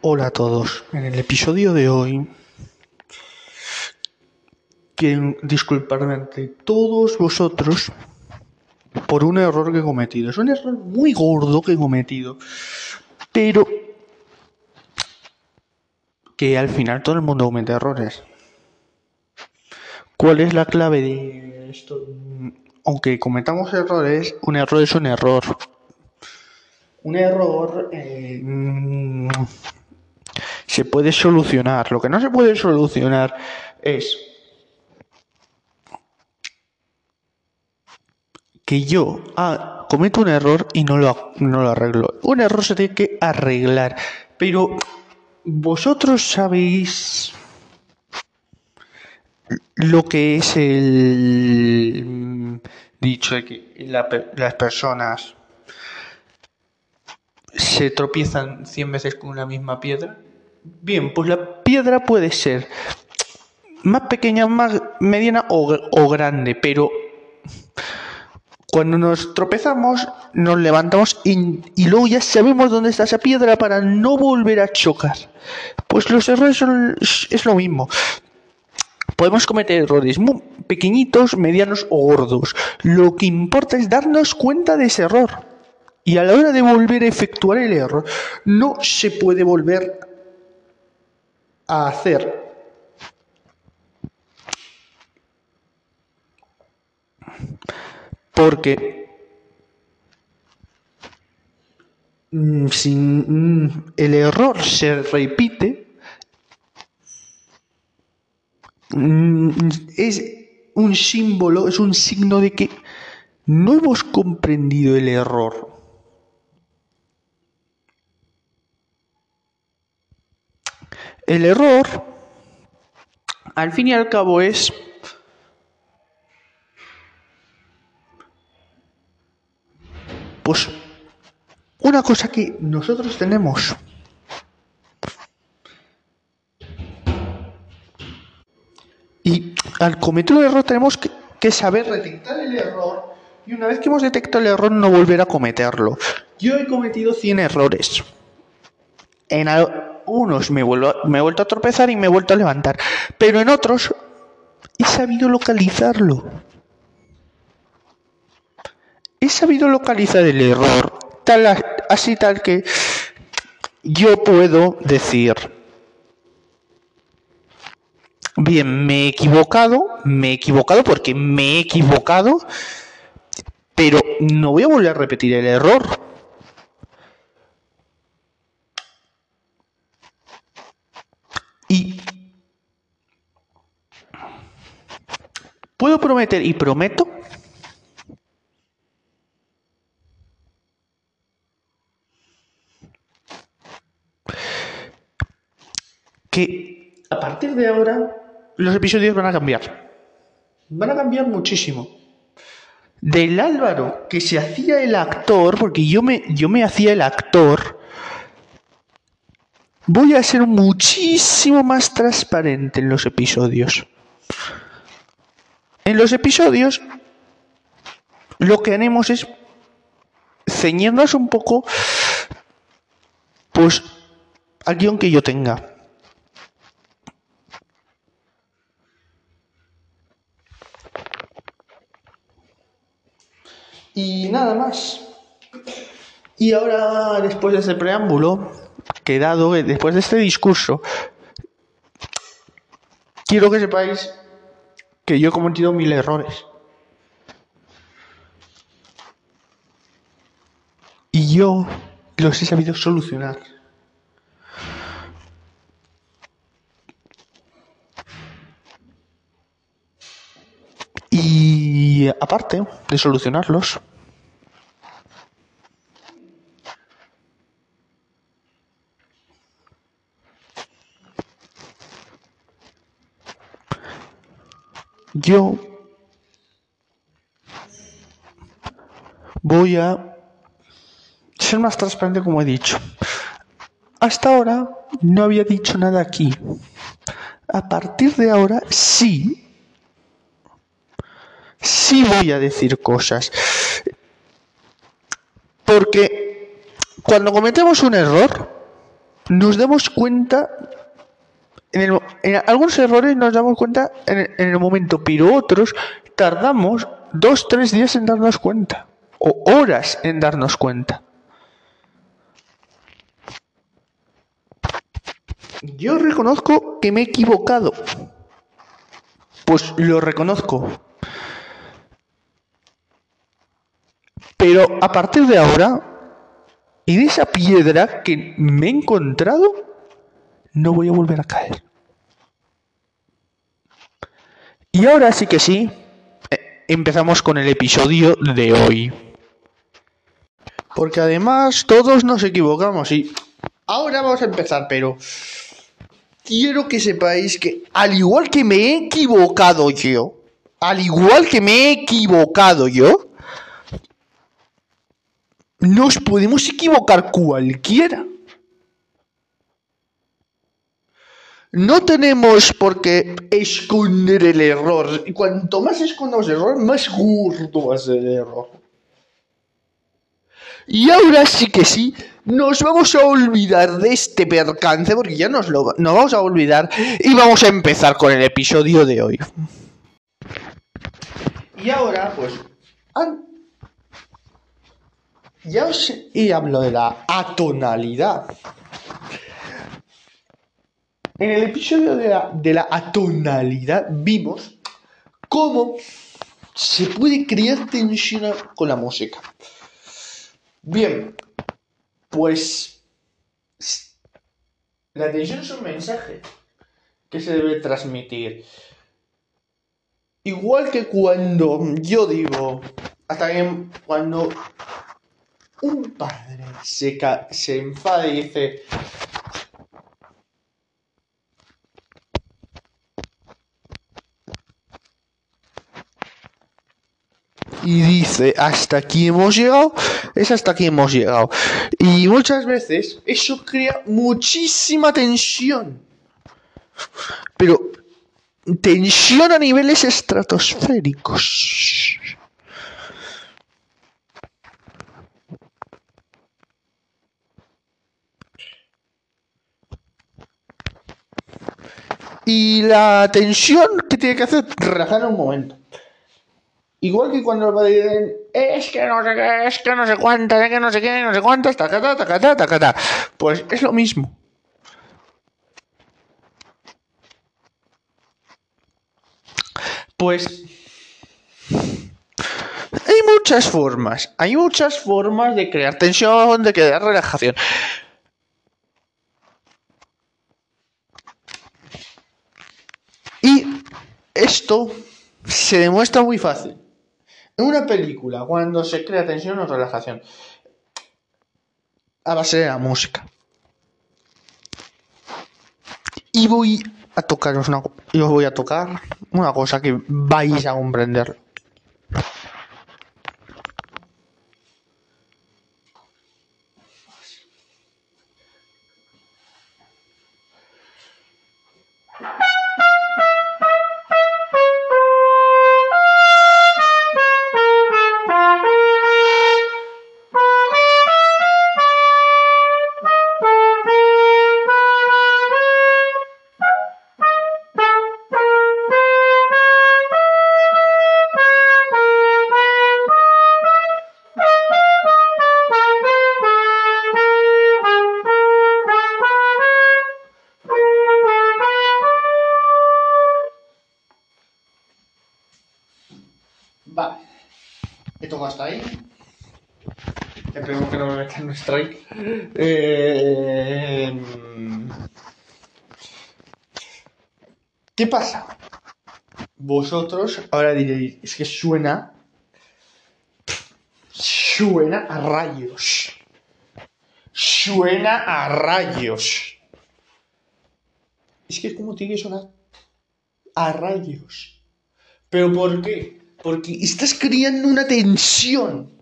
Hola a todos. En el episodio de hoy quiero disculparme ante todos vosotros por un error que he cometido. Es un error muy gordo que he cometido, pero que al final todo el mundo comete errores. ¿Cuál es la clave de esto? Aunque cometamos errores, un error es un error. Un error eh, se puede solucionar. Lo que no se puede solucionar es que yo ah, cometo un error y no lo, no lo arreglo. Un error se tiene que arreglar. Pero vosotros sabéis lo que es el dicho de que las personas se tropiezan cien veces con una misma piedra. Bien, pues la piedra puede ser más pequeña, más mediana o, grande, pero cuando nos tropezamos, nos levantamos y, y, luego ya sabemos dónde está esa piedra para no volver a chocar. Pues los errores son, es lo mismo. Podemos cometer errores muy pequeñitos, medianos o gordos. Lo que importa es darnos cuenta de ese error. Y a la hora de volver a efectuar el error, no se puede volver a hacer. Porque mm, si mm, el error se repite, mm, es un símbolo, es un signo de que no hemos comprendido el error. El error, al fin y al cabo, es pues una cosa que nosotros tenemos. Y al cometer un error tenemos que, que saber detectar el error y una vez que hemos detectado el error no volver a cometerlo. Yo he cometido 100 errores. En unos me, vuelvo, me he vuelto a tropezar y me he vuelto a levantar. Pero en otros he sabido localizarlo. He sabido localizar el error tal, así tal que yo puedo decir, bien, me he equivocado, me he equivocado porque me he equivocado, pero no voy a volver a repetir el error. Puedo prometer y prometo que a partir de ahora los episodios van a cambiar. Van a cambiar muchísimo. Del Álvaro que se hacía el actor, porque yo me, yo me hacía el actor, voy a ser muchísimo más transparente en los episodios. En los episodios lo que haremos es ceñirnos un poco pues al guion que yo tenga. Y nada más. Y ahora, después de ese preámbulo, que dado después de este discurso, quiero que sepáis que yo he cometido mil errores. Y yo los he sabido solucionar. Y aparte de solucionarlos, yo voy a ser más transparente como he dicho. Hasta ahora no había dicho nada aquí. A partir de ahora sí. Sí voy a decir cosas. Porque cuando cometemos un error, nos damos cuenta, en, algunos errores nos damos cuenta en el, momento, pero otros tardamos dos, tres días en darnos cuenta, o horas en darnos cuenta. Yo reconozco que me he equivocado. Pues lo reconozco. Pero a partir de ahora, en esa piedra que me he encontrado, no voy a volver a caer. Y ahora sí que sí, eh, empezamos con el episodio de hoy. Porque además todos nos equivocamos y ahora vamos a empezar, pero quiero que sepáis que al igual que me he equivocado yo, al igual que me he equivocado yo, nos podemos equivocar cualquiera. No tenemos por qué esconder el error. Y cuanto más escondamos el error, más gordo va a ser el error. Y ahora sí que sí, nos vamos a olvidar de este percance, porque ya nos lo nos vamos a olvidar, y vamos a empezar con el episodio de hoy. Y ahora, pues, ya os he hablado de la atonalidad. En el episodio de la, de la atonalidad vimos cómo se puede crear tensión con la música. Bien, pues la tensión es un mensaje que se debe transmitir. Igual que cuando yo digo, hasta bien cuando un padre se, se enfada y dice, y dice hasta aquí hemos llegado, es hasta aquí hemos llegado. Y muchas veces eso crea muchísima tensión. Pero tensión a niveles estratosféricos. Y la tensión que tiene que hacer, relajar un momento. Igual que cuando va dicen, es que no sé qué, es que no sé cuántas, es que no sé qué, no sé cuántas, tacata, tacata, tacata. Pues es lo mismo. Pues hay muchas formas, hay muchas formas de crear tensión, de crear relajación. Y esto se demuestra muy fácil. En una película, cuando se crea tensión o relajación, a base de la música. Y voy a tocaros una, y os voy a tocar una cosa que vais a comprender. Un strike. Eh, ¿Qué pasa? Vosotros ahora diréis, es que suena. Suena a rayos. Suena a rayos. Es que es como tiene que sonar a rayos. ¿Pero por qué? Porque estás creando una tensión.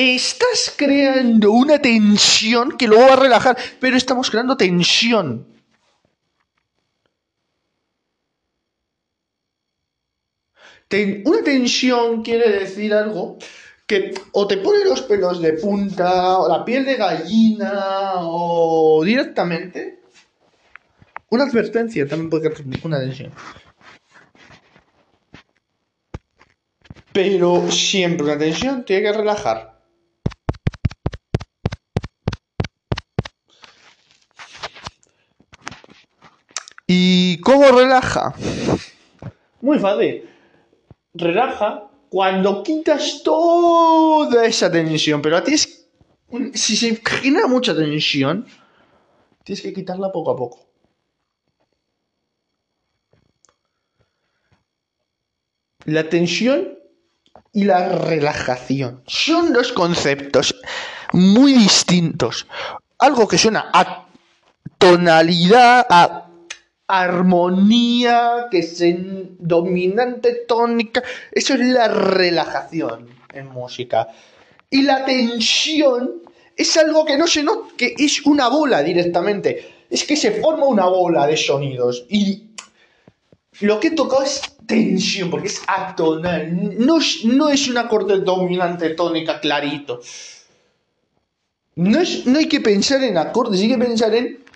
Estás creando una tensión que luego va a relajar, pero estamos creando tensión. una tensión quiere decir algo que o te pone los pelos de punta, o la piel de gallina, o directamente. Una advertencia también puede crear una tensión. Pero siempre una tensión tiene que relajar. ¿Y cómo relaja? Muy fácil. Relaja cuando quitas toda esa tensión. Pero a ti es. Si se genera mucha tensión, tienes que quitarla poco a poco. La tensión y la relajación son dos conceptos muy distintos. Algo que suena a tonalidad, a armonía, que es en dominante tónica. Eso es la relajación en música. Y la tensión es algo que no se nota, que es una bola directamente. Es que se forma una bola de sonidos. Y lo que he tocado es tensión, porque es atonal. No es, no es un acorde dominante tónica clarito. No, es, no hay que pensar en acordes, hay que pensar en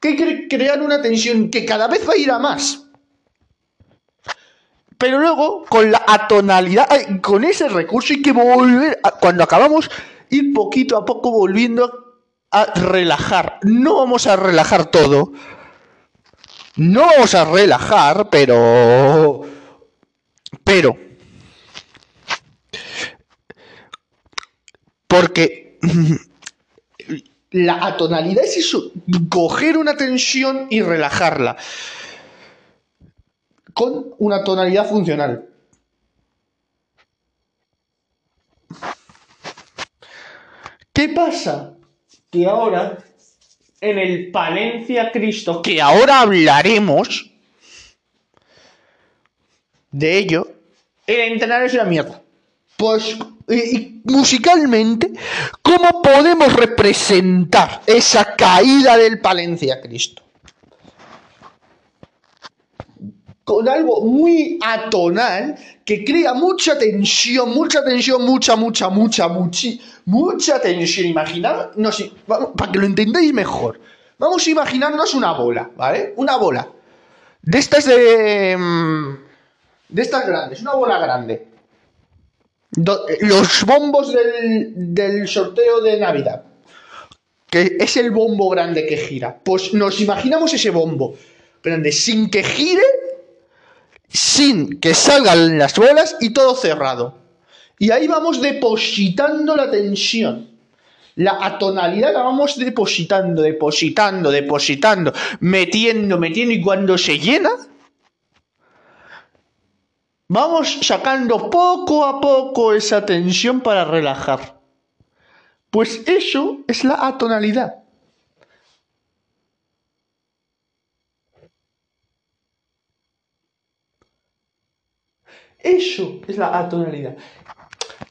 que hay crear una tensión que cada vez va a ir a más. Pero luego, con la atonalidad, con ese recurso hay que volver, cuando acabamos, ir poquito a poco volviendo a relajar. No vamos a relajar todo. No vamos a relajar, pero... Pero... Porque la atonalidad es eso, coger una tensión y relajarla con una tonalidad funcional. ¿Qué pasa? Que ahora, en el Palencia Cristo, que ahora hablaremos de ello, el entrenar es una mierda. Pues y musicalmente, ¿cómo podemos representar esa caída del Palencia Cristo? Con algo muy atonal que crea mucha tensión, mucha tensión, mucha, mucha, mucha, mucha, mucha tensión. Imaginad, no sé, para que lo entendáis mejor, vamos a imaginarnos una bola, ¿vale? Una bola. De estas de. Mm, de estas grandes, una bola grande los bombos del, sorteo de Navidad, que es el bombo grande que gira. Pues nos imaginamos ese bombo grande sin que gire, sin que salgan las bolas y todo cerrado. Y ahí vamos depositando la tensión. La atonalidad la vamos depositando, depositando, depositando, metiendo, metiendo y cuando se llena, Vamos sacando poco a poco esa tensión para relajar. Pues eso es la atonalidad. Eso es la atonalidad.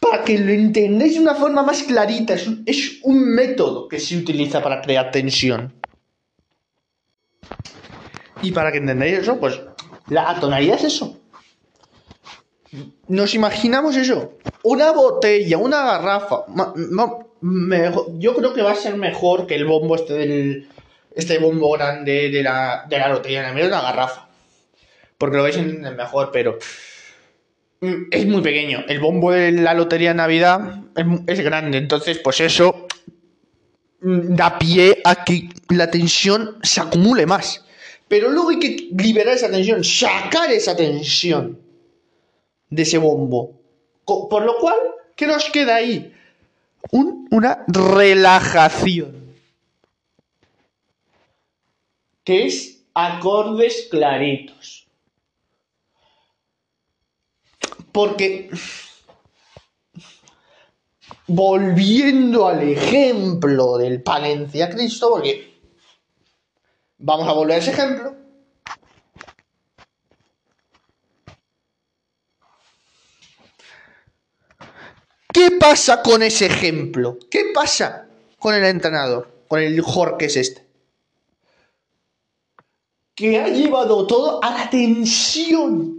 Para que lo entendáis de una forma más clarita, es un, es un método que se utiliza para crear tensión. Y para que entendáis eso, pues la atonalidad es eso nos imaginamos eso. Una botella, una garrafa. yo creo que va a ser mejor que el bombo este del. Este bombo grande de la, de la lotería. En una garrafa. Porque lo vais a entender mejor, pero. Mm, es muy pequeño. El bombo de la lotería de Navidad es, es grande. Entonces, pues eso. Mm, da pie a que la tensión se acumule más. Pero luego hay que liberar esa tensión, sacar esa tensión de ese bombo. Por lo cual, ¿qué nos queda ahí? una relajación. Que es acordes claritos. Porque, volviendo al ejemplo del Palencia Cristo, porque vamos a volver a ese ejemplo, ¿Qué pasa con ese ejemplo? ¿Qué pasa con el entrenador? Con el Jorge es este. Que ha llevado todo a la tensión.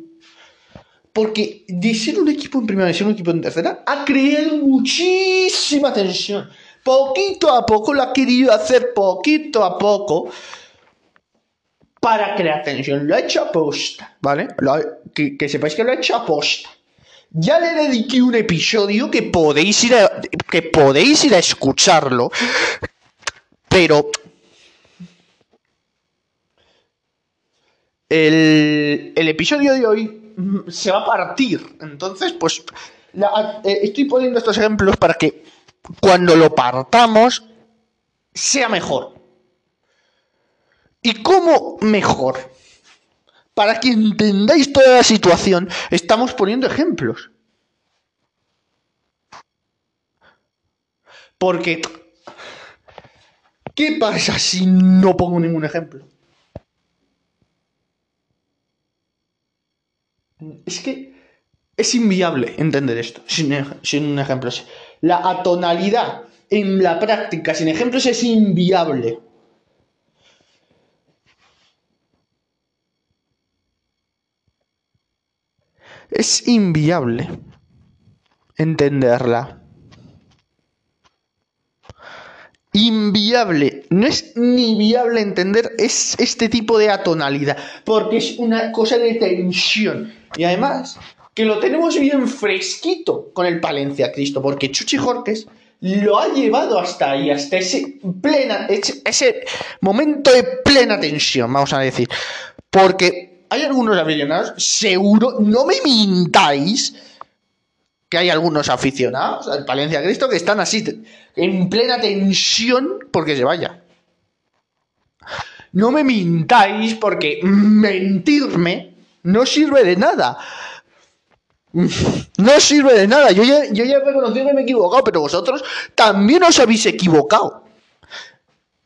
porque de ser un equipo en primera y ser un equipo en tercera, ha creado muchísima tensión. Poquito a poco lo ha querido hacer, poquito a poco, para crear tensión. Lo ha hecho a posta, ¿vale? que, que sepáis que lo ha hecho a posta. Ya le dediqué un episodio que podéis ir a, que podéis ir a escucharlo. Pero el, el episodio de hoy se va a partir. Entonces, pues eh, estoy poniendo estos ejemplos para que cuando lo partamos sea mejor. ¿Y cómo mejor? Para que entendáis toda la situación, estamos poniendo ejemplos. Porque, ¿qué pasa si no pongo ningún ejemplo? Es que es inviable entender esto sin, sin un ejemplo. La atonalidad en la práctica sin ejemplos es inviable. Es inviable entenderla. Inviable. No es ni viable entender es este tipo de atonalidad, porque es una cosa de tensión. Y además, que lo tenemos bien fresquito con el Palencia Cristo, porque Chuchi Jorques lo ha llevado hasta ahí, hasta ese, plena, ese momento de plena tensión, vamos a decir. Porque hay algunos aficionados, seguro, no me mintáis, que hay algunos aficionados al Palencia Cristo que están así, en plena tensión porque se vaya. No me mintáis porque mentirme no sirve de nada. No sirve de nada. Yo ya, yo ya he reconocido que me he equivocado, pero vosotros también os habéis equivocado.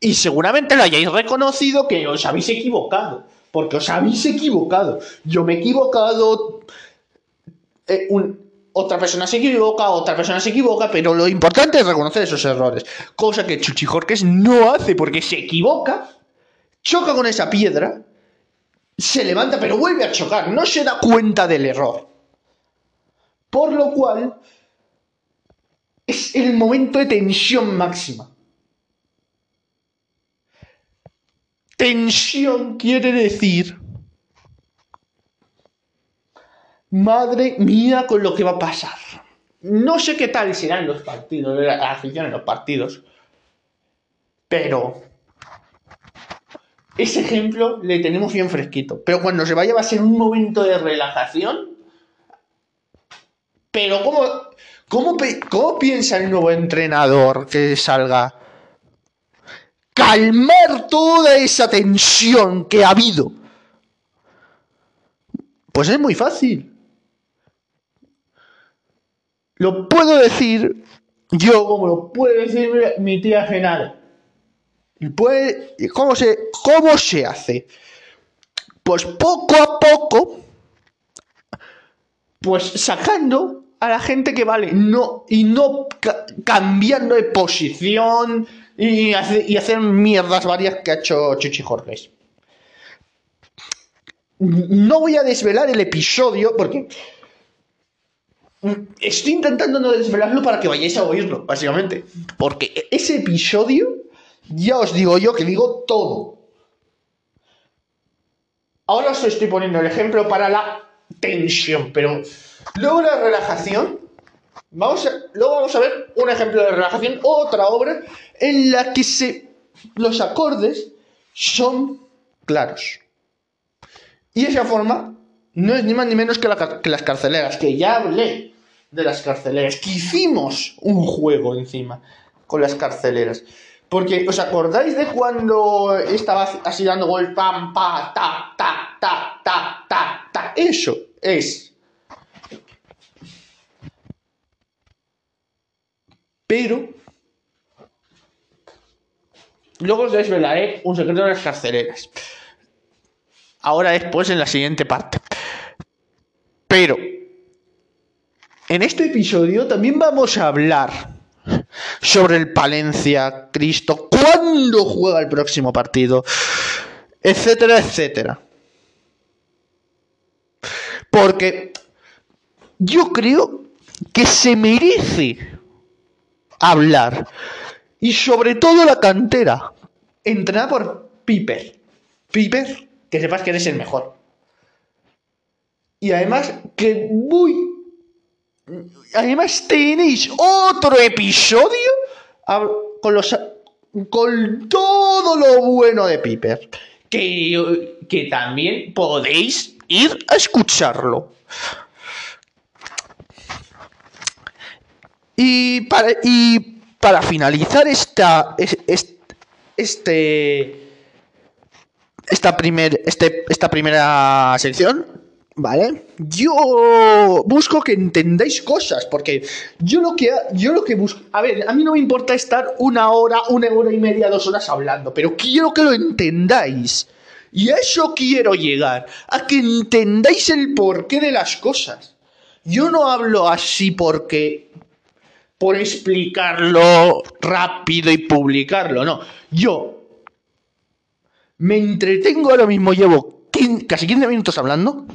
Y seguramente lo hayáis reconocido que os habéis equivocado porque os habéis equivocado. Yo me he equivocado, eh, otra persona se equivoca, otra persona se equivoca, pero lo importante es reconocer esos errores. Cosa que Chuchi Jorques no hace porque se equivoca, choca con esa piedra, se levanta pero vuelve a chocar, no se da cuenta del error. Por lo cual es el momento de tensión máxima. Tensión quiere decir, madre mía con lo que va a pasar. No sé qué tal serán los partidos, la afición en los partidos, pero ese ejemplo le tenemos bien fresquito. Pero cuando se vaya va a ser un momento de relajación. Pero ¿cómo, cómo, cómo piensa el nuevo entrenador que salga? Calmar toda esa tensión que ha habido? Pues es muy fácil. Lo puedo decir yo como lo puede decir mi tía Genaro. Puede, ¿cómo, se, ¿Cómo se hace? Pues poco a poco, pues sacando a la gente que vale, no, y no cambiando de posición, y, hacer mierdas varias que ha hecho Chuchi Jorges. No voy a desvelar el episodio porque estoy intentando no desvelarlo para que vayáis a oírlo, básicamente. Porque ese episodio, ya os digo yo que digo todo. Ahora os estoy poniendo el ejemplo para la tensión, pero luego la relajación Luego vamos a ver un ejemplo de relajación, otra obra en la que los acordes son claros. Y esa forma no es ni más ni menos que, que las carceleras, que ya hablé de las carceleras, que hicimos un juego encima con las carceleras. Porque, ¿os acordáis de cuando estaba así dando gol, pa, ta, ta, ta, ta, ta, ta? Eso es Pero luego os desvelaré un secreto de las carceleras. Ahora después en la siguiente parte. Pero en este episodio también vamos a hablar sobre el Palencia, Cristo, cuándo juega el próximo partido, etcétera, etcétera. Porque yo creo que se merece hablar. Y sobre todo la cantera, entrenada por Piper. Piper, que sepas que eres el mejor. Y además, que muy... Además tenéis otro episodio con los con todo lo bueno de Piper. Que, que también podéis ir a escucharlo. Y para, y para finalizar esta, este, esta, primer, este, esta primera sección, ¿vale? Yo busco que entendáis cosas, porque yo lo que, yo lo que busco... A ver, a mí no me importa estar una hora, una hora y media, dos horas hablando, pero quiero que lo entendáis. Y a eso quiero llegar, a que entendáis el porqué de las cosas. Yo no hablo así porque por explicarlo rápido y publicarlo, no. Yo me entretengo ahora mismo, llevo casi 15 minutos hablando,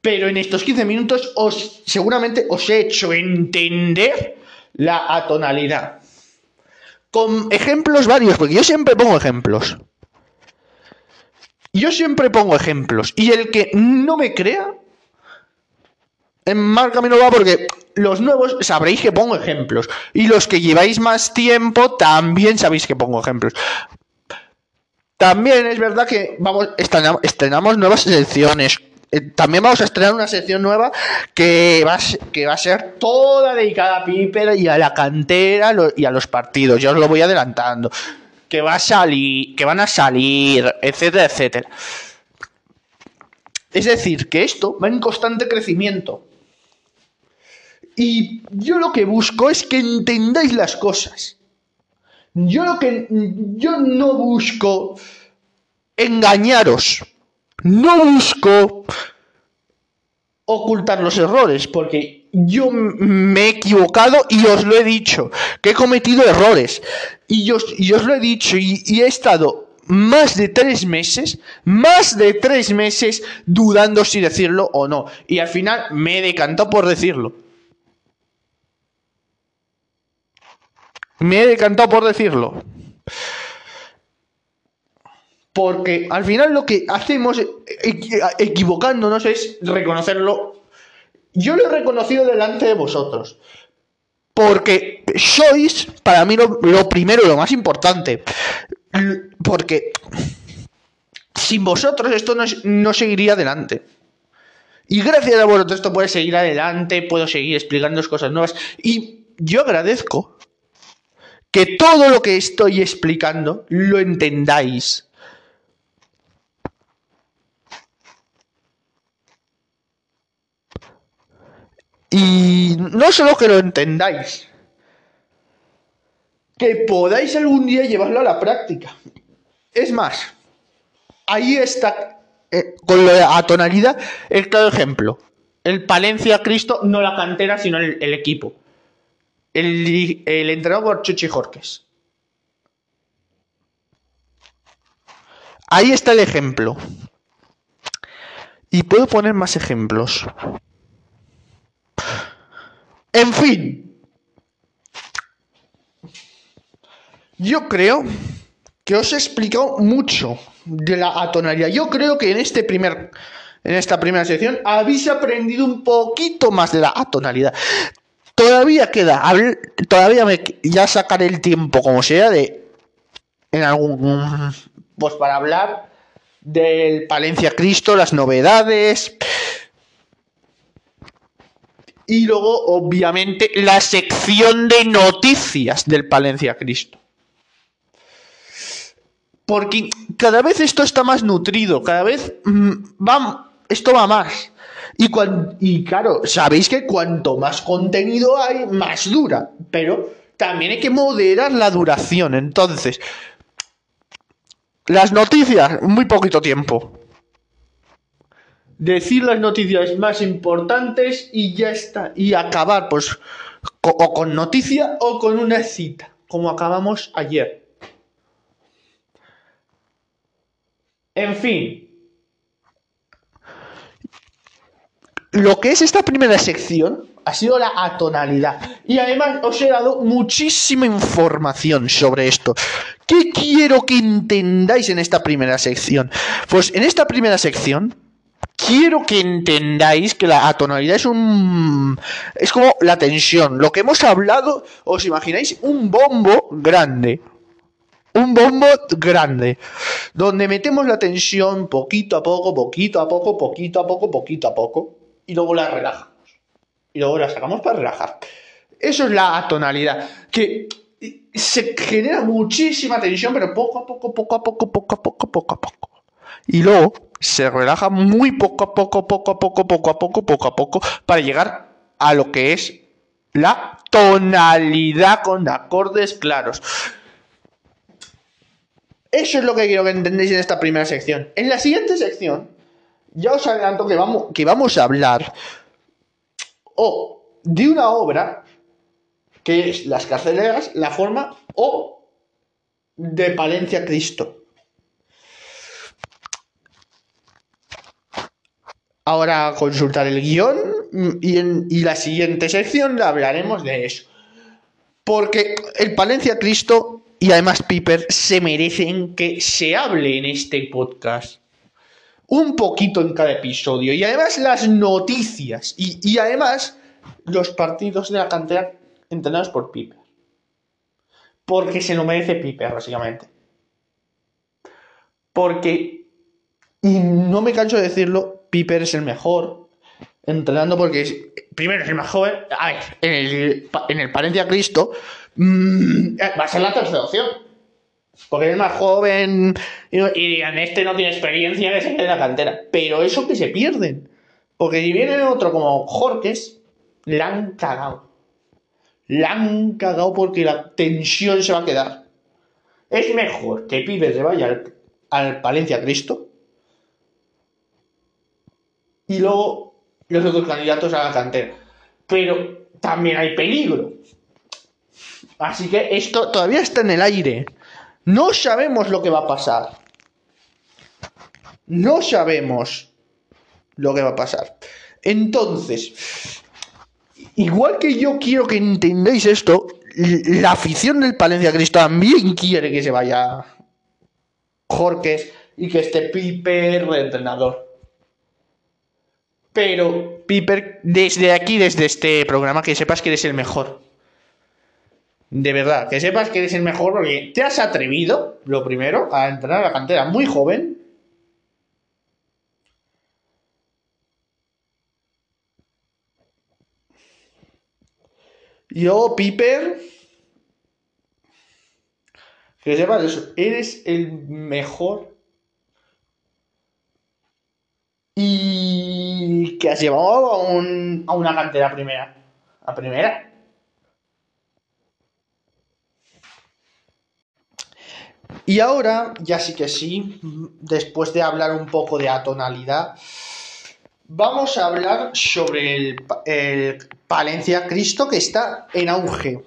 pero en estos 15 minutos os seguramente os he hecho entender la atonalidad. Con ejemplos varios, porque yo siempre pongo ejemplos. Yo siempre pongo ejemplos. Y el que no me crea, en mal camino va porque los nuevos sabréis que pongo ejemplos. Y los que lleváis más tiempo también sabéis que pongo ejemplos. También es verdad que vamos, estrenamos, nuevas secciones. Eh, también vamos a estrenar una sección nueva que va, a, que va a ser toda dedicada a Piper y a la cantera y a los partidos. Ya os lo voy adelantando. Que va a salir, que van a salir, etcétera, etcétera. Es decir, que esto va en constante crecimiento. Y yo lo que busco es que entendáis las cosas. Yo lo que yo no busco engañaros. No busco ocultar los errores, porque yo me he equivocado y os lo he dicho, que he cometido errores. Y yo, y os lo he dicho y, he estado más de tres meses, más de tres meses dudando si decirlo o no. Y al final me he decantado por decirlo. Me he decantado por decirlo. Porque al final lo que hacemos equivocándonos es reconocerlo. Yo lo he reconocido delante de vosotros. Porque sois, para mí, lo, primero, lo más importante. Porque sin vosotros esto no, no seguiría adelante. Y gracias a vosotros esto puede seguir adelante, puedo seguir explicando cosas nuevas. Y yo agradezco que todo lo que estoy explicando lo entendáis. Y no solo que lo entendáis, que podáis algún día llevarlo a la práctica. Es más, ahí está, eh, con la tonalidad, el claro ejemplo. El Palencia Cristo, no la cantera, sino el equipo el, el por Chuchi Jorques. Ahí está el ejemplo. Y puedo poner más ejemplos. En fin. Yo creo que os he explicado mucho de la atonalidad. Yo creo que en este primer en esta primera sección habéis aprendido un poquito más de la atonalidad. Todavía queda, todavía me, ya sacaré el tiempo como sea de en algún pues para hablar del Palencia Cristo, las novedades y luego obviamente la sección de noticias del Palencia Cristo. Porque cada vez esto está más nutrido, cada vez mm, va, esto va más. Y, y claro, sabéis que cuanto más contenido hay, más dura. Pero también hay que moderar la duración. Entonces, las noticias, muy poquito tiempo. Decir las noticias más importantes y ya está. Y acabar, pues, o con noticia o con una cita, como acabamos ayer. En fin, lo que es esta primera sección ha sido la atonalidad. Y además os he dado muchísima información sobre esto. ¿Qué quiero que entendáis en esta primera sección? Pues en esta primera sección quiero que entendáis que la atonalidad es un es como la tensión. Lo que hemos hablado, os imagináis un bombo grande. Un bombo grande, donde metemos la tensión poquito a poco, poquito a poco, poquito a poco, poquito a poco, y luego la relajamos. Y luego la sacamos para relajar. Eso es la atonalidad, que se genera muchísima tensión, pero poco a poco, poco a poco, poco a poco, poco a poco. Y luego se relaja muy poco a poco, poco a poco, poco a poco, poco a poco, para llegar a lo que es la tonalidad con acordes claros. Eso es lo que quiero que entendáis en esta primera sección. En la siguiente sección, ya os adelanto que vamos, que vamos a hablar o de una obra que es Las carceleras, la forma, o de Palencia Cristo. Ahora consultar el guion y en y la siguiente sección hablaremos de eso. Porque el Palencia Cristo y además Piper se merecen que se hable en este podcast. Un poquito en cada episodio. Y además las noticias. Y, además los partidos de la cantera entrenados por Piper. Porque se lo merece Piper, básicamente. Porque, y no me canso de decirlo, Piper es el mejor entrenando porque primero es el más joven. A ver, en el, en el Cristo Mm, va a ser la tercera opción. Porque es más joven y, en este no tiene experiencia que se quede en la cantera. Pero eso que se pierden. Porque si viene otro como Jorques, la han cagado. La han cagado porque la tensión se va a quedar. Es mejor que Pibes se vaya al, al Palencia Cristo y luego los otros candidatos a la cantera. Pero también hay peligro. Así que esto todavía está en el aire. No sabemos lo que va a pasar. No sabemos lo que va a pasar. Entonces, igual que yo quiero que entendáis esto, la afición del Palencia Cristo también quiere que se vaya Jorques y que esté Piper de entrenador. Pero, Piper, desde aquí, desde este programa, que sepas que eres el mejor de verdad, que sepas que eres el mejor porque te has atrevido, lo primero, a entrar a la cantera muy joven. Yo, Piper, que sepas eso, eres el mejor y que has llevado a, un, a una cantera primera. A primera. Y ahora, ya sí que sí, después de hablar un poco de atonalidad, vamos a hablar sobre el, Palencia Cristo que está en auge.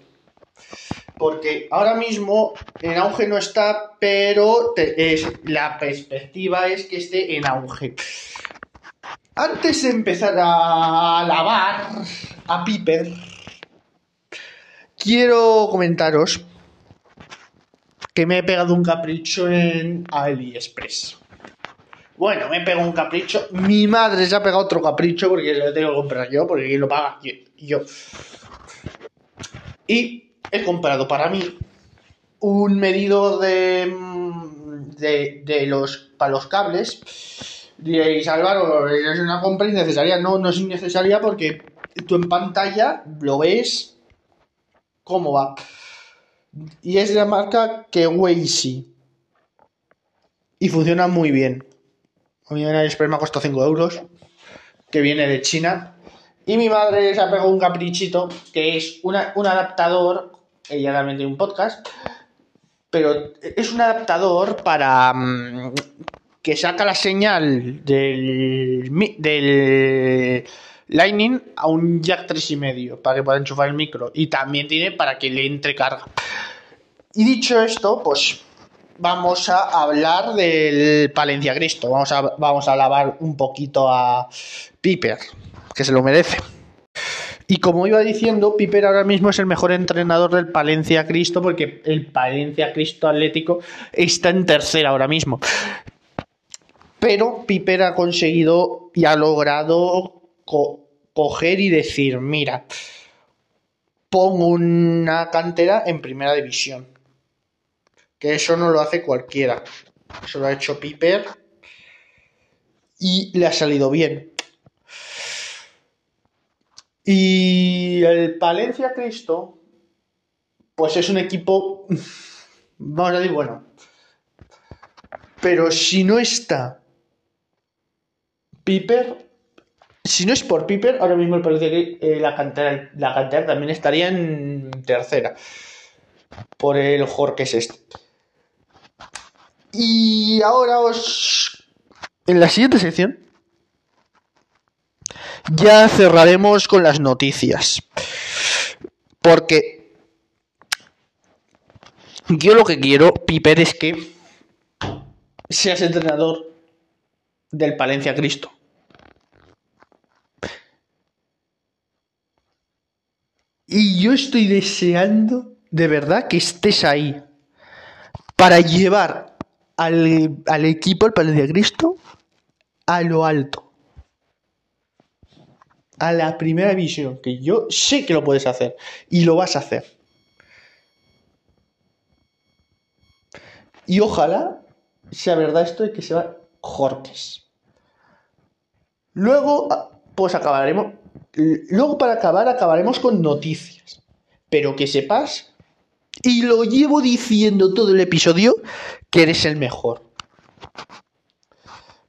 Porque ahora mismo en auge no está, pero es, la perspectiva es que esté en auge. Antes de empezar a alabar a Piper, quiero comentaros que me he pegado un capricho en AliExpress. Bueno, me he pegado un capricho. Mi madre se ha pegado otro capricho porque lo tengo que comprar yo, porque lo paga yo. Y he comprado para mí un medidor de, de, de los, para los cables. Diréis, Álvaro, es una compra innecesaria. No, no es innecesaria porque tú en pantalla lo ves cómo va. Y es de la marca Keweisi. Y funciona muy bien. A mí en AliExpress me costado 5 euros. Que viene de China. Y mi madre se ha pegado un caprichito. Que es un adaptador. Ella también tiene un podcast. Pero es un adaptador para. Mm, que saca la señal del. del Lightning a un jack 3,5 para que pueda enchufar el micro y también tiene para que le entre carga. Y dicho esto, pues vamos a hablar del Palencia Cristo. Vamos a, vamos a alabar un poquito a Piper, que se lo merece. Y como iba diciendo, Piper ahora mismo es el mejor entrenador del Palencia Cristo porque el Palencia Cristo Atlético está en tercera ahora mismo. Pero Piper ha conseguido y ha logrado coger y decir, mira, pongo una cantera en primera división. Que eso no lo hace cualquiera. Eso lo ha hecho Piper y le ha salido bien. Y el Palencia Cristo, pues es un equipo, vamos a decir, bueno. Pero si no está Piper, si no es por Piper, ahora mismo el Palencia eh, la, cantera, la cantera también estaría en tercera. Por el Jorge es este. Y ahora os... En la siguiente sección ya cerraremos con las noticias. Porque yo lo que quiero, Piper, es que seas entrenador del Palencia Cristo. Y yo estoy deseando de verdad que estés ahí para llevar al, al equipo, el Palencia Cristo, a lo alto a la primera visión, que yo sé que lo puedes hacer y lo vas a hacer. Y ojalá sea verdad esto de que se va Jorques. Luego, ah, pues acabaremos. Luego, para acabar, acabaremos con noticias. Pero que sepas, y lo llevo diciendo todo el episodio, que eres el mejor.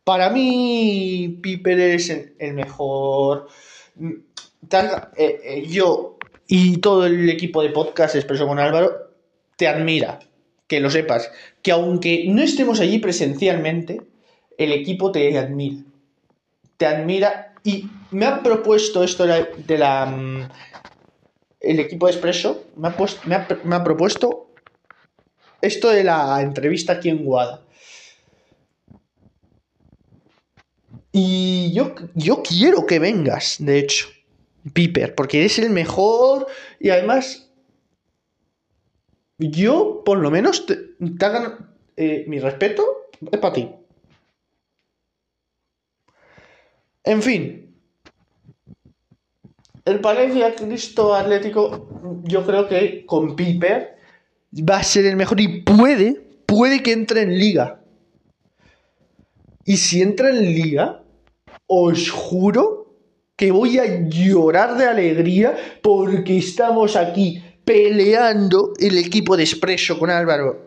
Para mí, Piper es el mejor eh, eh, yo y todo el equipo de podcast Expreso con Álvaro te admira, que lo sepas, que aunque no estemos allí presencialmente, el equipo te admira. Te admira y me ha propuesto esto de la... Mm, el equipo de Expreso me ha, me, ha, me ha propuesto esto de la entrevista aquí en Guada. Y yo, yo quiero que vengas, de hecho, Piper, porque eres el mejor y además yo, por lo menos, te, hagan eh, mi respeto, es para ti. En fin, el Palencia Cristo Atlético, yo creo que con Piper va a ser el mejor y puede, puede que entre en liga. Y si entra en liga, os juro que voy a llorar de alegría porque estamos aquí peleando el equipo de Expreso con Álvaro.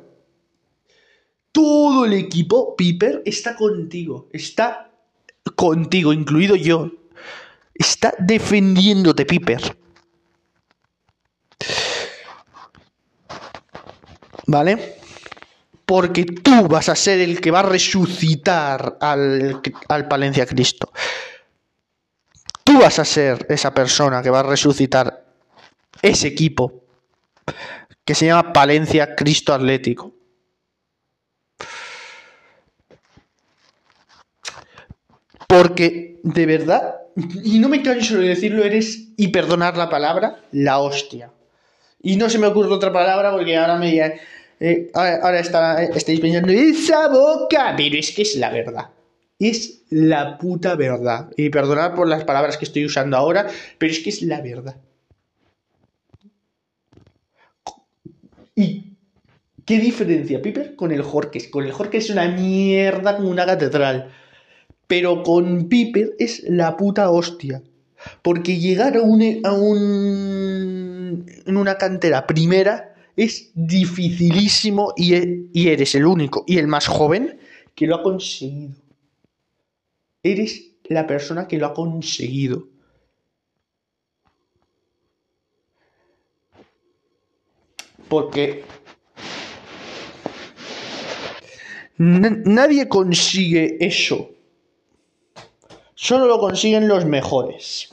Todo el equipo, Piper, está contigo. Está contigo, incluido yo. Está defendiéndote, Piper. ¿Vale? porque tú vas a ser el que va a resucitar al, Palencia Cristo. Tú vas a ser esa persona que va a resucitar ese equipo que se llama Palencia Cristo Atlético. Porque, de verdad, y no me canso de decirlo, eres, y perdonar la palabra, la hostia. Y no se me ocurre otra palabra porque ahora me eh, ahora, está, estáis pensando, esa boca, pero es que es la verdad. Es la puta verdad. Y perdonad por las palabras que estoy usando ahora, pero es que es la verdad. ¿Y qué diferencia Piper con el Jorques? Con el Jorques es una mierda como una catedral. Pero con Piper es la puta hostia. Porque llegar a un, a un en una cantera primera es dificilísimo e, y, eres el único y el más joven que lo ha conseguido. Eres la persona que lo ha conseguido. Porque nadie consigue eso. Solo lo consiguen los mejores.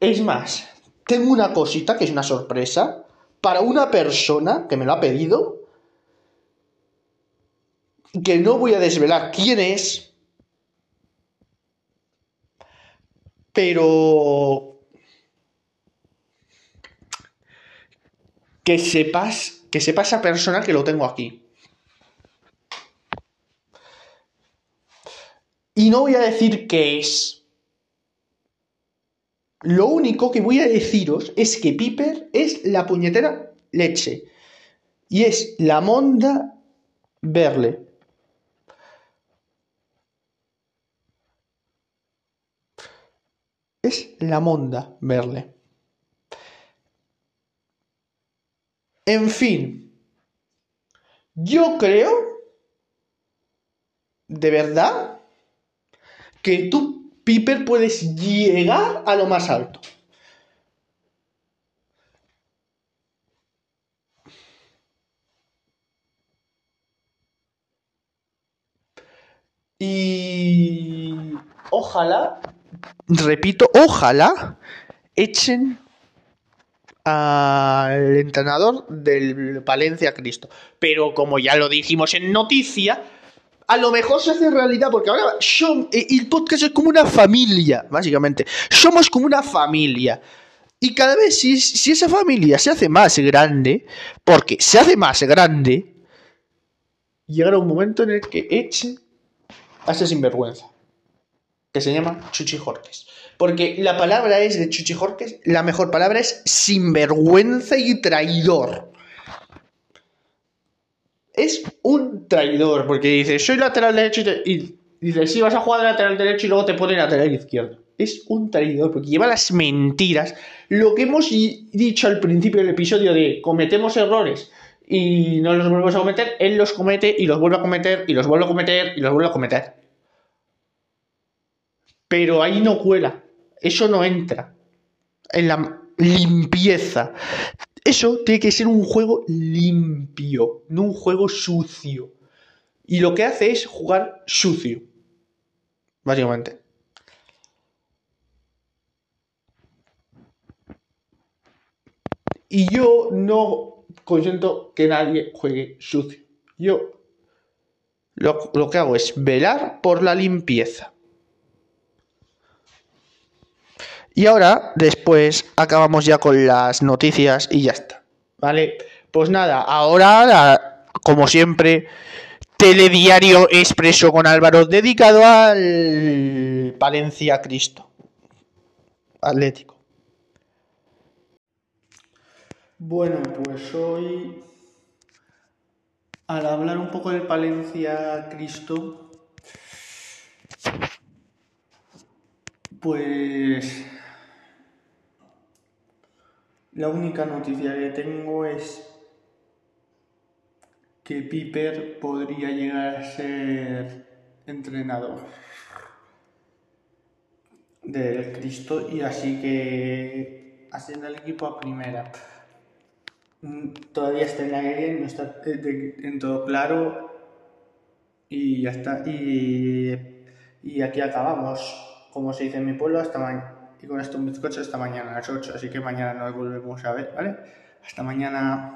Es más, tengo una cosita que es una sorpresa para una persona que me lo ha pedido, que no voy a desvelar quién es, pero que sepas, que sepa esa persona que lo tengo aquí. Y no voy a decir qué es. Lo único que voy a deciros es que Piper es la puñetera leche. Y es la monda verle. Es la monda verle. En fin, yo creo, de verdad, que tú, Piper, puedes llegar a lo más alto. Y ojalá, repito, ojalá echen al entrenador del Valencia Cristo. Pero como ya lo dijimos en noticia, a lo mejor se hace realidad, porque ahora eh, el podcast es como una familia, básicamente. Somos como una familia. Y cada vez, si, si esa familia se hace más grande, porque se hace más grande, llegará un momento en el que eche a ese sinvergüenza, que se llama Chuchi Jorques. Porque la palabra es de Chuchi Jorques, la mejor palabra es sinvergüenza y traidor. Es un traidor, porque dice, soy lateral derecho y, dice, sí, vas a jugar lateral derecho y luego te pone lateral izquierdo. Es un traidor, porque lleva las mentiras. Lo que hemos dicho al principio del episodio de cometemos errores y no los volvemos a cometer, él los comete y los vuelve a cometer y los vuelve a cometer y los vuelve a cometer. Pero ahí no cuela, eso no entra en la limpieza. Eso tiene que ser un juego limpio, no un juego sucio. Y lo que hace es jugar sucio, básicamente. Y yo no consiento que nadie juegue sucio. Yo lo, lo, que hago es velar por la limpieza. Y ahora, después, acabamos ya con las noticias y ya está. ¿Vale? Pues nada, ahora, como siempre, Telediario Expreso con Álvaro, dedicado al Valencia Cristo. Atlético. Bueno, pues hoy, al hablar un poco del Palencia Cristo, pues la única noticia que tengo es que Piper podría llegar a ser entrenador del Cristo y así que haciendo el equipo a primera. Mm, todavía está en la aire, no está en todo claro y ya está. Y aquí acabamos. Como se dice en mi pueblo, hasta mañana. Y con esto un bizcocho hasta mañana a las 8. Así que mañana nos volvemos a ver, ¿vale? Hasta mañana.